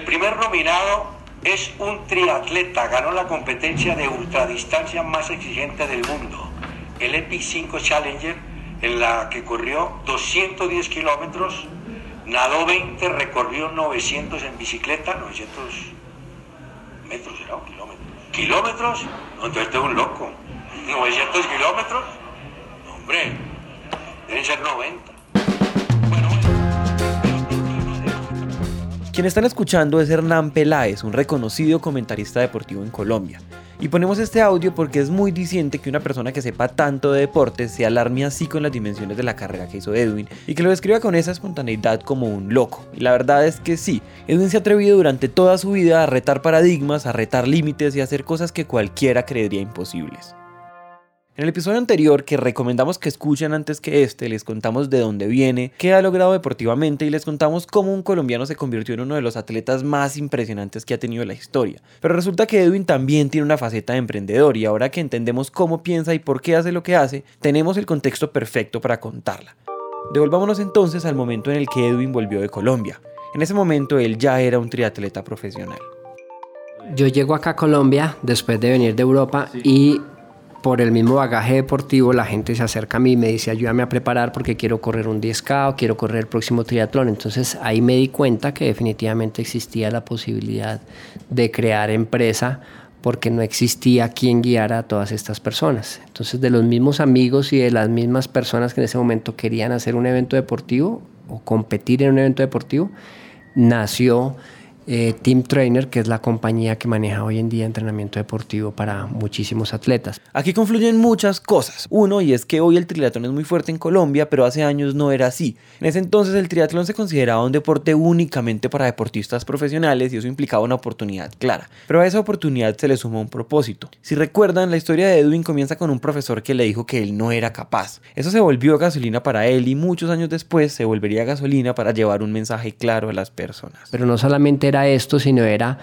El primer nominado es un triatleta, ganó la competencia de ultradistancia más exigente del mundo, el EPI 5 Challenger, en la que corrió 210 kilómetros, nadó 20, recorrió 900 en bicicleta, 900 metros, ¿era? kilómetros. ¿Kilómetros? No, entonces este es un loco. 900 kilómetros. hombre, deben ser 90. Quien están escuchando es Hernán Peláez, un reconocido comentarista deportivo en Colombia. Y ponemos este audio porque es muy diciente que una persona que sepa tanto de deportes se alarme así con las dimensiones de la carrera que hizo Edwin y que lo describa con esa espontaneidad como un loco. Y la verdad es que sí, Edwin se ha atrevido durante toda su vida a retar paradigmas, a retar límites y a hacer cosas que cualquiera creería imposibles. En el episodio anterior, que recomendamos que escuchen antes que este, les contamos de dónde viene, qué ha logrado deportivamente y les contamos cómo un colombiano se convirtió en uno de los atletas más impresionantes que ha tenido la historia. Pero resulta que Edwin también tiene una faceta de emprendedor y ahora que entendemos cómo piensa y por qué hace lo que hace, tenemos el contexto perfecto para contarla. Devolvámonos entonces al momento en el que Edwin volvió de Colombia. En ese momento él ya era un triatleta profesional. Yo llego acá a Colombia después de venir de Europa y por el mismo bagaje deportivo, la gente se acerca a mí y me dice, ayúdame a preparar porque quiero correr un 10K o quiero correr el próximo triatlón. Entonces ahí me di cuenta que definitivamente existía la posibilidad de crear empresa porque no existía quien guiara a todas estas personas. Entonces de los mismos amigos y de las mismas personas que en ese momento querían hacer un evento deportivo o competir en un evento deportivo, nació eh, Team Trainer, que es la compañía que maneja hoy en día entrenamiento deportivo para muchísimos atletas. Aquí confluyen muchas cosas. Uno, y es que hoy el triatlón es muy fuerte en Colombia, pero hace años no era así. En ese entonces el triatlón se consideraba un deporte únicamente para deportistas profesionales y eso implicaba una oportunidad clara. Pero a esa oportunidad se le sumó un propósito. Si recuerdan, la historia de Edwin comienza con un profesor que le dijo que él no era capaz. Eso se volvió gasolina para él y muchos años después se volvería gasolina para llevar un mensaje claro a las personas. Pero no solamente era esto, sino era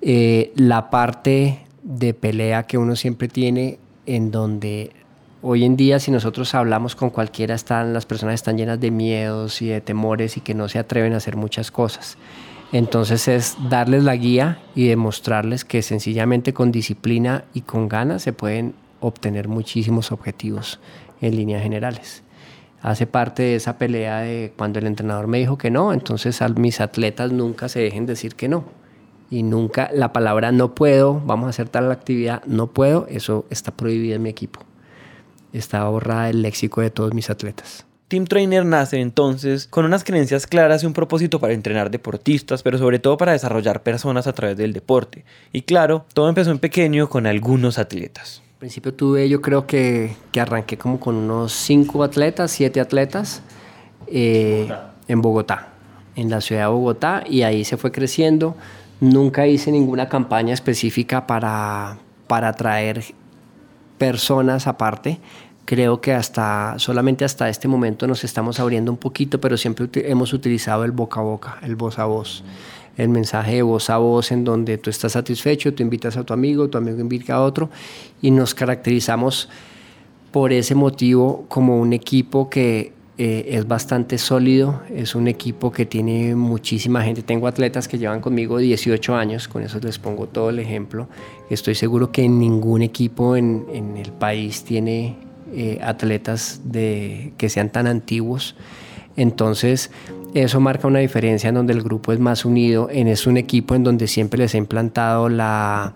eh, la parte de pelea que uno siempre tiene en donde hoy en día si nosotros hablamos con cualquiera están las personas están llenas de miedos y de temores y que no se atreven a hacer muchas cosas. Entonces es darles la guía y demostrarles que sencillamente con disciplina y con ganas se pueden obtener muchísimos objetivos en líneas generales hace parte de esa pelea de cuando el entrenador me dijo que no, entonces a mis atletas nunca se dejen decir que no. Y nunca la palabra no puedo, vamos a hacer tal actividad, no puedo, eso está prohibido en mi equipo. Está borrada el léxico de todos mis atletas. Team Trainer nace entonces con unas creencias claras y un propósito para entrenar deportistas, pero sobre todo para desarrollar personas a través del deporte. Y claro, todo empezó en pequeño con algunos atletas principio tuve, yo creo que, que arranqué como con unos cinco atletas, siete atletas eh, en Bogotá, en la ciudad de Bogotá, y ahí se fue creciendo. Nunca hice ninguna campaña específica para, para atraer personas aparte. Creo que hasta solamente hasta este momento nos estamos abriendo un poquito, pero siempre hemos utilizado el boca a boca, el voz a voz el mensaje de voz a voz en donde tú estás satisfecho, tú invitas a tu amigo, tu amigo invita a otro y nos caracterizamos por ese motivo como un equipo que eh, es bastante sólido, es un equipo que tiene muchísima gente. Tengo atletas que llevan conmigo 18 años, con eso les pongo todo el ejemplo. Estoy seguro que ningún equipo en, el país tiene eh, atletas de, que sean tan antiguos. Entonces, eso marca una diferencia en donde el grupo es más unido, en es un equipo en donde siempre les he implantado la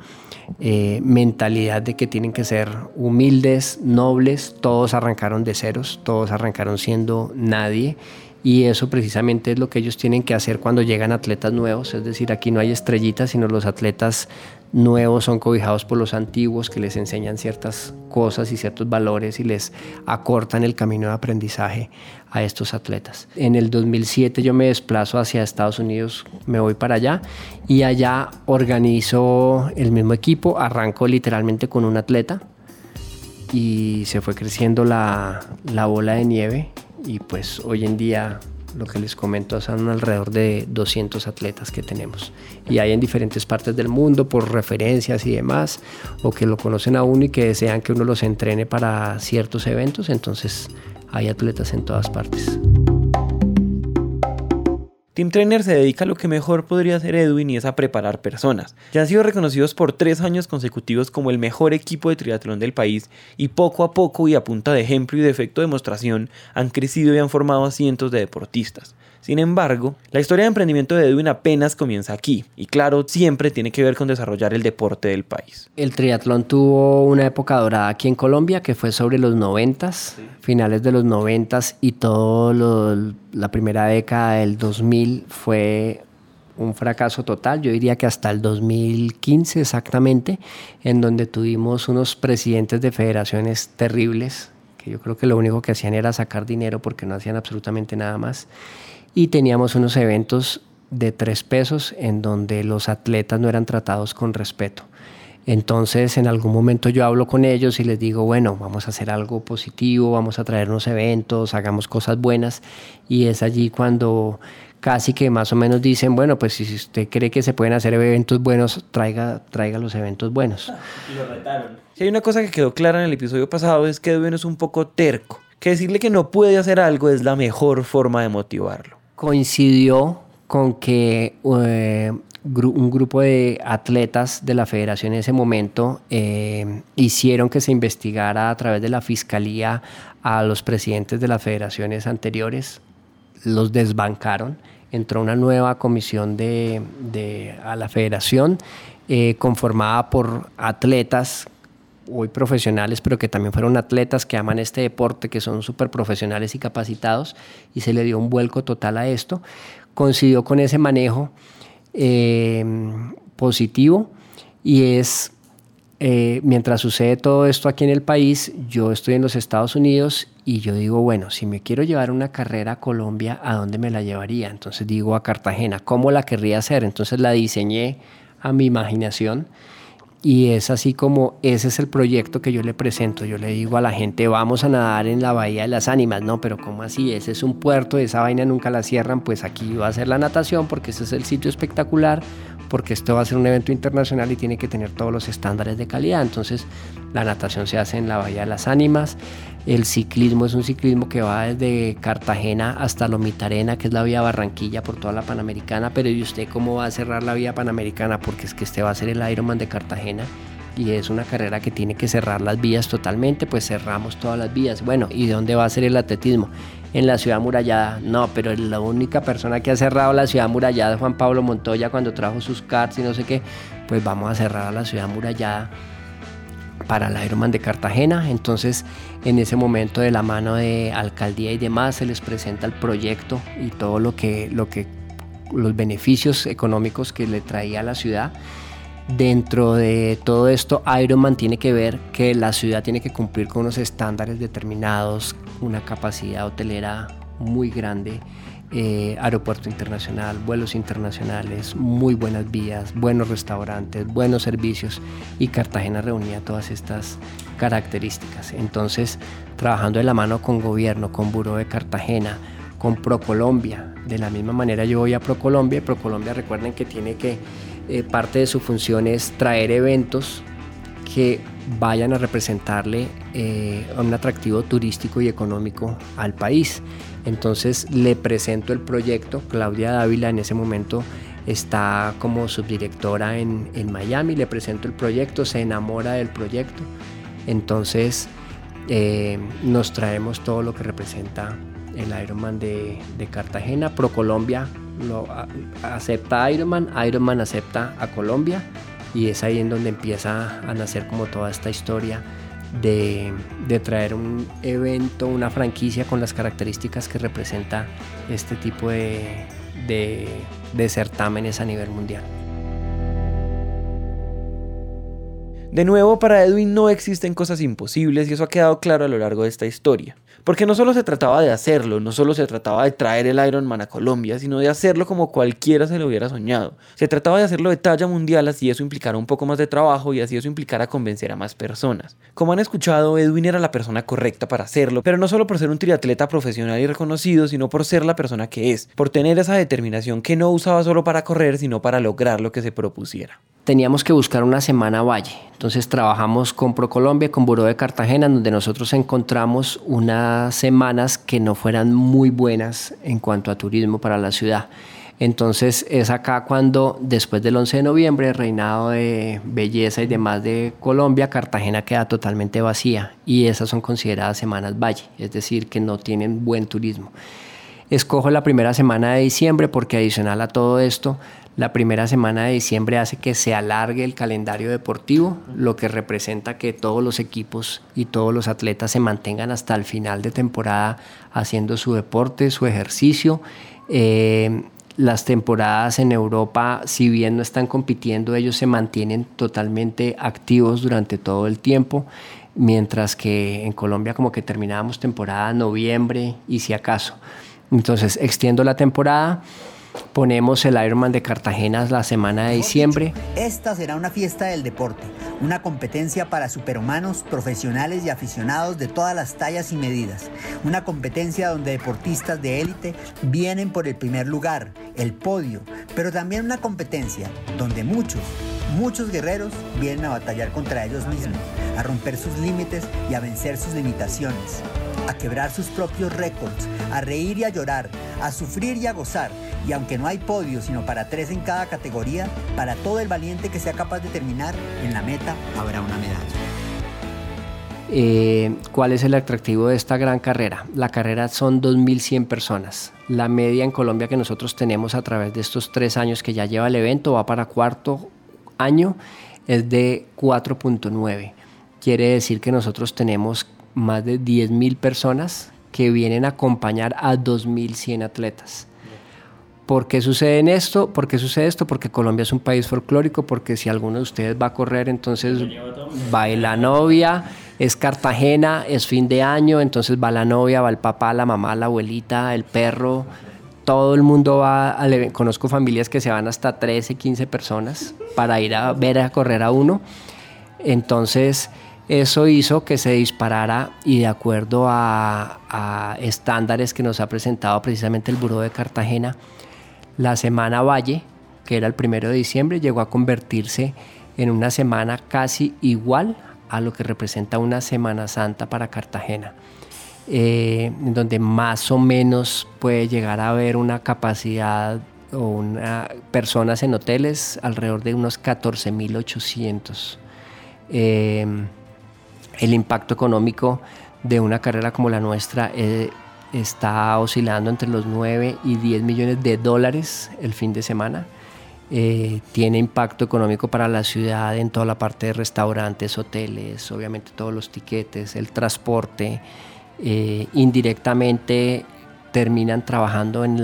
eh, mentalidad de que tienen que ser humildes, nobles, todos arrancaron de ceros, todos arrancaron siendo nadie y eso precisamente es lo que ellos tienen que hacer cuando llegan atletas nuevos, es decir, aquí no hay estrellitas, sino los atletas nuevos son cobijados por los antiguos que les enseñan ciertas cosas y ciertos valores y les acortan el camino de aprendizaje a estos atletas. En el 2007 yo me desplazo hacia Estados Unidos, me voy para allá y allá organizo el mismo equipo, arranco literalmente con un atleta y se fue creciendo la, la bola de nieve y pues hoy en día lo que les comento son alrededor de 200 atletas que tenemos y hay en diferentes partes del mundo por referencias y demás o que lo conocen a uno y que desean que uno los entrene para ciertos eventos entonces hay atletas en todas partes. Team Trainer se dedica a lo que mejor podría hacer Edwin y es a preparar personas. Ya han sido reconocidos por tres años consecutivos como el mejor equipo de triatlón del país y poco a poco y a punta de ejemplo y de efecto de demostración han crecido y han formado a cientos de deportistas. Sin embargo, la historia de emprendimiento de Edwin apenas comienza aquí, y claro, siempre tiene que ver con desarrollar el deporte del país. El triatlón tuvo una época dorada aquí en Colombia, que fue sobre los 90, finales de los 90 y todo la primera década del 2000 fue un fracaso total, yo diría que hasta el 2015 exactamente, en donde tuvimos unos presidentes de federaciones terribles, que yo creo que lo único que hacían era sacar dinero porque no hacían absolutamente nada más y teníamos unos eventos de tres pesos en donde los atletas no eran tratados con respeto. Entonces en algún momento yo hablo con ellos y les digo, bueno, vamos a hacer algo positivo, vamos a traer unos eventos, hagamos cosas buenas y es allí cuando casi que más o menos dicen, bueno, pues si usted cree que se pueden hacer eventos buenos, traiga, traiga los eventos buenos. Y lo retaron. Si hay una cosa que quedó clara en el episodio pasado es que Edwin es un poco terco, que decirle que no puede hacer algo es la mejor forma de motivarlo coincidió con que eh, un grupo de atletas de la federación en ese momento eh, hicieron que se investigara a través de la fiscalía a los presidentes de las federaciones anteriores, los desbancaron, entró una nueva comisión de, a la federación eh, conformada por atletas hoy profesionales, pero que también fueron atletas que aman este deporte, que son súper profesionales y capacitados, y se le dio un vuelco total a esto. Coincidió con ese manejo eh, positivo y es, eh, mientras sucede todo esto aquí en el país, yo estoy en los Estados Unidos y yo digo, bueno, si me quiero llevar una carrera a Colombia, ¿a dónde me la llevaría? Entonces digo a Cartagena, ¿cómo la querría hacer? Entonces la diseñé a mi imaginación y es así como ese es el proyecto que yo le presento. Yo le digo a la gente, vamos a nadar en la Bahía de las Ánimas. No, pero ¿cómo así? Ese es un puerto, esa vaina nunca la cierran. Pues aquí va a ser la natación porque ese es el sitio espectacular, porque esto va a ser un evento internacional y tiene que tener todos los estándares de calidad. Entonces la natación se hace en la Bahía de las Ánimas. El ciclismo es un ciclismo que va desde Cartagena hasta Lomitarena, que es la vía Barranquilla por toda la Panamericana. Pero ¿y usted cómo va a cerrar la vía Panamericana? Porque es que este va a ser el Ironman de Cartagena y es una carrera que tiene que cerrar las vías totalmente, pues cerramos todas las vías. Bueno, ¿y de dónde va a ser el atletismo? En la ciudad murallada. No, pero la única persona que ha cerrado la ciudad murallada es Juan Pablo Montoya cuando trajo sus karts y no sé qué. Pues vamos a cerrar la ciudad murallada para el Ironman de Cartagena. Entonces, en ese momento, de la mano de alcaldía y demás, se les presenta el proyecto y todo lo que, lo que los beneficios económicos que le traía a la ciudad. Dentro de todo esto, Ironman tiene que ver que la ciudad tiene que cumplir con unos estándares determinados, una capacidad hotelera muy grande, eh, aeropuerto internacional, vuelos internacionales, muy buenas vías, buenos restaurantes, buenos servicios y Cartagena reunía todas estas características. Entonces, trabajando de la mano con gobierno, con Buró de Cartagena, con ProColombia, de la misma manera yo voy a ProColombia, ProColombia recuerden que tiene que, eh, parte de su función es traer eventos que vayan a representarle eh, un atractivo turístico y económico al país. Entonces le presento el proyecto, Claudia Dávila en ese momento está como subdirectora en, Miami, le presento el proyecto, se enamora del proyecto, entonces eh, nos traemos todo lo que representa el Ironman de, de Cartagena, ProColombia lo acepta Ironman, Ironman acepta a Colombia y es ahí en donde empieza a nacer como toda esta historia de, traer un evento, una franquicia con las características que representa este tipo de, de certámenes a nivel mundial. De nuevo, para Edwin no existen cosas imposibles y eso ha quedado claro a lo largo de esta historia. Porque no solo se trataba de hacerlo, no solo se trataba de traer el Iron Man a Colombia, sino de hacerlo como cualquiera se lo hubiera soñado. Se trataba de hacerlo de talla mundial, así eso implicara un poco más de trabajo y así eso implicara convencer a más personas. Como han escuchado, Edwin era la persona correcta para hacerlo, pero no solo por ser un triatleta profesional y reconocido, sino por ser la persona que es, por tener esa determinación que no usaba solo para correr, sino para lograr lo que se propusiera teníamos que buscar una semana valle. Entonces trabajamos con ProColombia, con Buró de Cartagena, donde nosotros encontramos unas semanas que no fueran muy buenas en cuanto a turismo para la ciudad. Entonces es acá cuando después del 11 de noviembre, reinado de belleza y demás de Colombia, Cartagena queda totalmente vacía y esas son consideradas semanas valle, es decir, que no tienen buen turismo. Escojo la primera semana de diciembre porque adicional a todo esto, la primera semana de diciembre hace que se alargue el calendario deportivo, lo que representa que todos los equipos y todos los atletas se mantengan hasta el final de temporada haciendo su deporte, su ejercicio. Eh, las temporadas en Europa, si bien no están compitiendo, ellos se mantienen totalmente activos durante todo el tiempo, mientras que en Colombia como que terminábamos temporada noviembre y si acaso. Entonces extiendo la temporada Ponemos el Ironman de Cartagena la semana de diciembre. Esta será una fiesta del deporte, una competencia para superhumanos, profesionales y aficionados de todas las tallas y medidas. Una competencia donde deportistas de élite vienen por el primer lugar, el podio, pero también una competencia donde muchos, muchos guerreros vienen a batallar contra ellos mismos, a romper sus límites y a vencer sus limitaciones, a quebrar sus propios récords, a reír y a llorar, a sufrir y a gozar y aunque no hay podio, sino para tres en cada categoría, para todo el valiente que sea capaz de terminar, en la meta habrá una medalla. Eh, ¿Cuál es el atractivo de esta gran carrera? La carrera son 2.100 personas. La media en Colombia que nosotros tenemos a través de estos tres años que ya lleva el evento, va para cuarto año, es de 4.9. Quiere decir que nosotros tenemos más de 10.000 personas que vienen a acompañar a 2.100 atletas. ¿Por qué sucede esto? ¿Por qué sucede esto? Porque Colombia es un país folclórico, porque si alguno de ustedes va a correr, entonces va la novia, es Cartagena, es fin de año, entonces va la novia, va el papá, la mamá, la abuelita, el perro, todo el mundo va al Conozco familias que se van hasta 13, 15 personas para ir a ver a correr a uno. Entonces, eso hizo que se disparara y de acuerdo a, a estándares que nos ha presentado precisamente el Buró de Cartagena, la Semana Valle, que era el primero de diciembre, llegó a convertirse en una semana casi igual a lo que representa una Semana Santa para Cartagena, eh, donde más o menos puede llegar a haber una capacidad o una, personas en hoteles alrededor de unos 14.800. Eh, el impacto económico de una carrera como la nuestra eh, está oscilando entre los 9 y 10 millones de dólares el fin de semana. Tiene impacto económico para la ciudad en toda la parte de restaurantes, hoteles, obviamente todos los tiquetes, el transporte. Eh, indirectamente terminan trabajando en,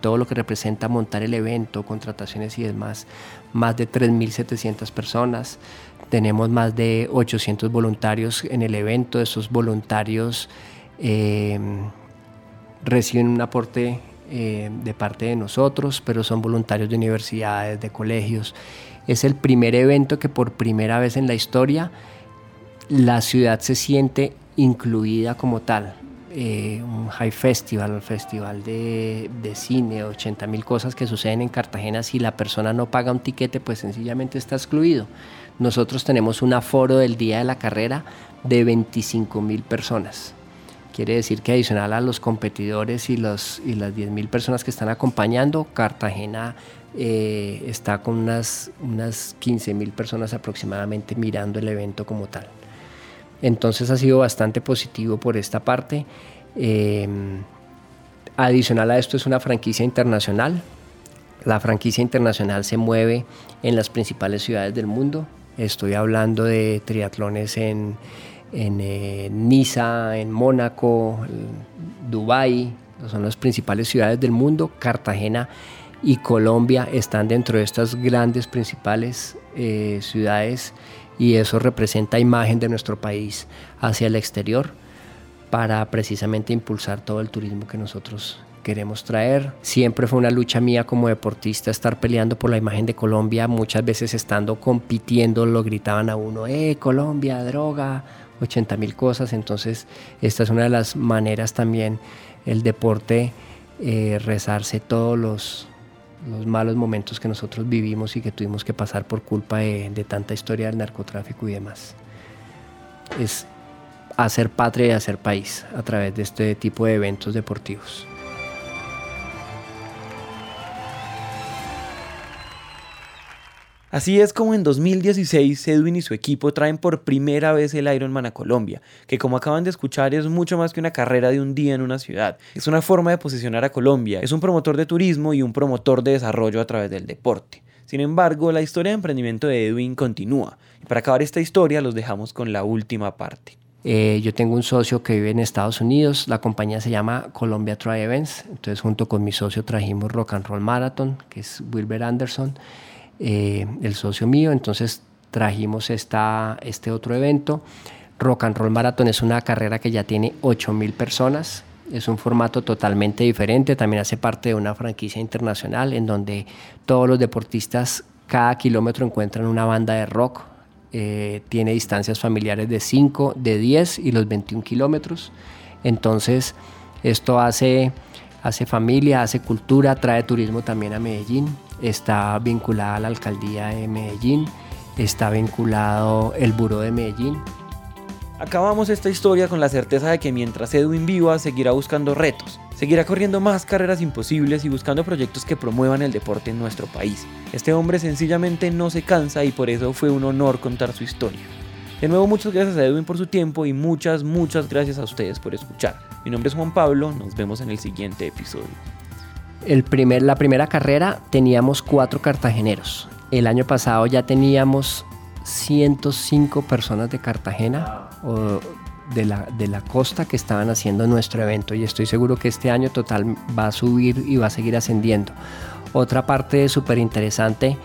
todo lo que representa montar el evento, contrataciones y demás. Más de 3.700 personas. Tenemos más de 800 voluntarios en el evento. Esos voluntarios eh, reciben un aporte eh, de parte de nosotros, pero son voluntarios de universidades, de colegios. Es el primer evento que por primera vez en la historia la ciudad se siente incluida como tal. Eh, un high festival, un festival de, cine, 80 mil cosas que suceden en Cartagena, si la persona no paga un tiquete, pues sencillamente está excluido. Nosotros tenemos un aforo del día de la carrera de 25 mil personas. Quiere decir que adicional a los competidores y, las 10.000 personas que están acompañando, Cartagena eh, está con unas, unas 15.000 personas aproximadamente mirando el evento como tal. Entonces ha sido bastante positivo por esta parte. Eh, adicional a esto es una franquicia internacional. La franquicia internacional se mueve en las principales ciudades del mundo. Estoy hablando de triatlones en, en eh, Niza, en Mónaco, Dubái, son las principales ciudades del mundo, Cartagena y Colombia están dentro de estas grandes principales eh, ciudades y eso representa imagen de nuestro país hacia el exterior para precisamente impulsar todo el turismo que nosotros queremos traer. Siempre fue una lucha mía como deportista estar peleando por la imagen de Colombia, muchas veces estando compitiendo lo gritaban a uno, eh, Colombia, droga, 80 mil cosas, entonces esta es una de las maneras también el deporte eh, rezarse todos los, los, malos momentos que nosotros vivimos y que tuvimos que pasar por culpa de, tanta historia del narcotráfico y demás. Es hacer patria y hacer país a través de este tipo de eventos deportivos. Así es como en 2016 Edwin y su equipo traen por primera vez el Ironman a Colombia, que como acaban de escuchar es mucho más que una carrera de un día en una ciudad. Es una forma de posicionar a Colombia, es un promotor de turismo y un promotor de desarrollo a través del deporte. Sin embargo, la historia de emprendimiento de Edwin continúa. Y para acabar esta historia los dejamos con la última parte. Eh, yo tengo un socio que vive en Estados Unidos, la compañía se llama Colombia Tri Events, entonces junto con mi socio trajimos Rock and Roll Marathon, que es Wilber Anderson, eh, el socio mío, entonces trajimos esta, este otro evento. Rock and Roll Marathon es una carrera que ya tiene 8.000 personas, es un formato totalmente diferente, también hace parte de una franquicia internacional en donde todos los deportistas cada kilómetro encuentran una banda de rock, eh, tiene distancias familiares de 5, de 10 y los 21 kilómetros. Entonces, esto hace, hace familia, hace cultura, trae turismo también a Medellín está vinculada a la alcaldía de Medellín, está vinculado el Buró de Medellín. Acabamos esta historia con la certeza de que mientras Edwin viva seguirá buscando retos, seguirá corriendo más carreras imposibles y buscando proyectos que promuevan el deporte en nuestro país. Este hombre sencillamente no se cansa y por eso fue un honor contar su historia. De nuevo muchas gracias a Edwin por su tiempo y muchas, muchas gracias a ustedes por escuchar. Mi nombre es Juan Pablo, nos vemos en el siguiente episodio el primer, la primera carrera teníamos cuatro cartageneros. El año pasado ya teníamos 105 personas de Cartagena o de la, de la costa que estaban haciendo nuestro evento y estoy seguro que este año total va a subir y va a seguir ascendiendo. Otra parte súper interesante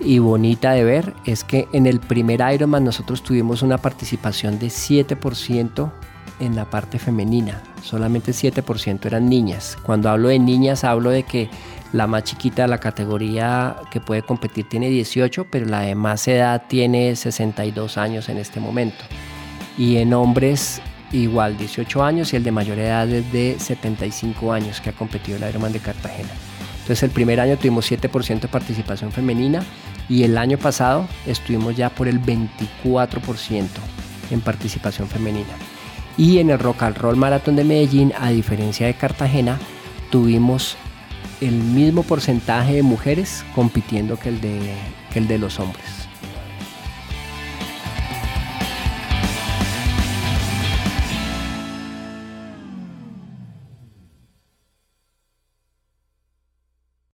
y bonita de ver es que en el primer Ironman nosotros tuvimos una participación de 7% en la parte femenina, solamente 7% eran niñas. Cuando hablo de niñas hablo de que la más chiquita de la categoría que puede competir tiene 18, pero la de más edad tiene 62 años en este momento. Y en hombres igual 18 años y el de mayor edad es de 75 años que ha competido el Ironman de Cartagena. Entonces el primer año tuvimos 7% de participación femenina y el año pasado estuvimos ya por el 24% en participación femenina. Y en el Rock and Roll Marathon de Medellín, a diferencia de Cartagena, tuvimos el mismo porcentaje de mujeres compitiendo que el de, que el de los hombres.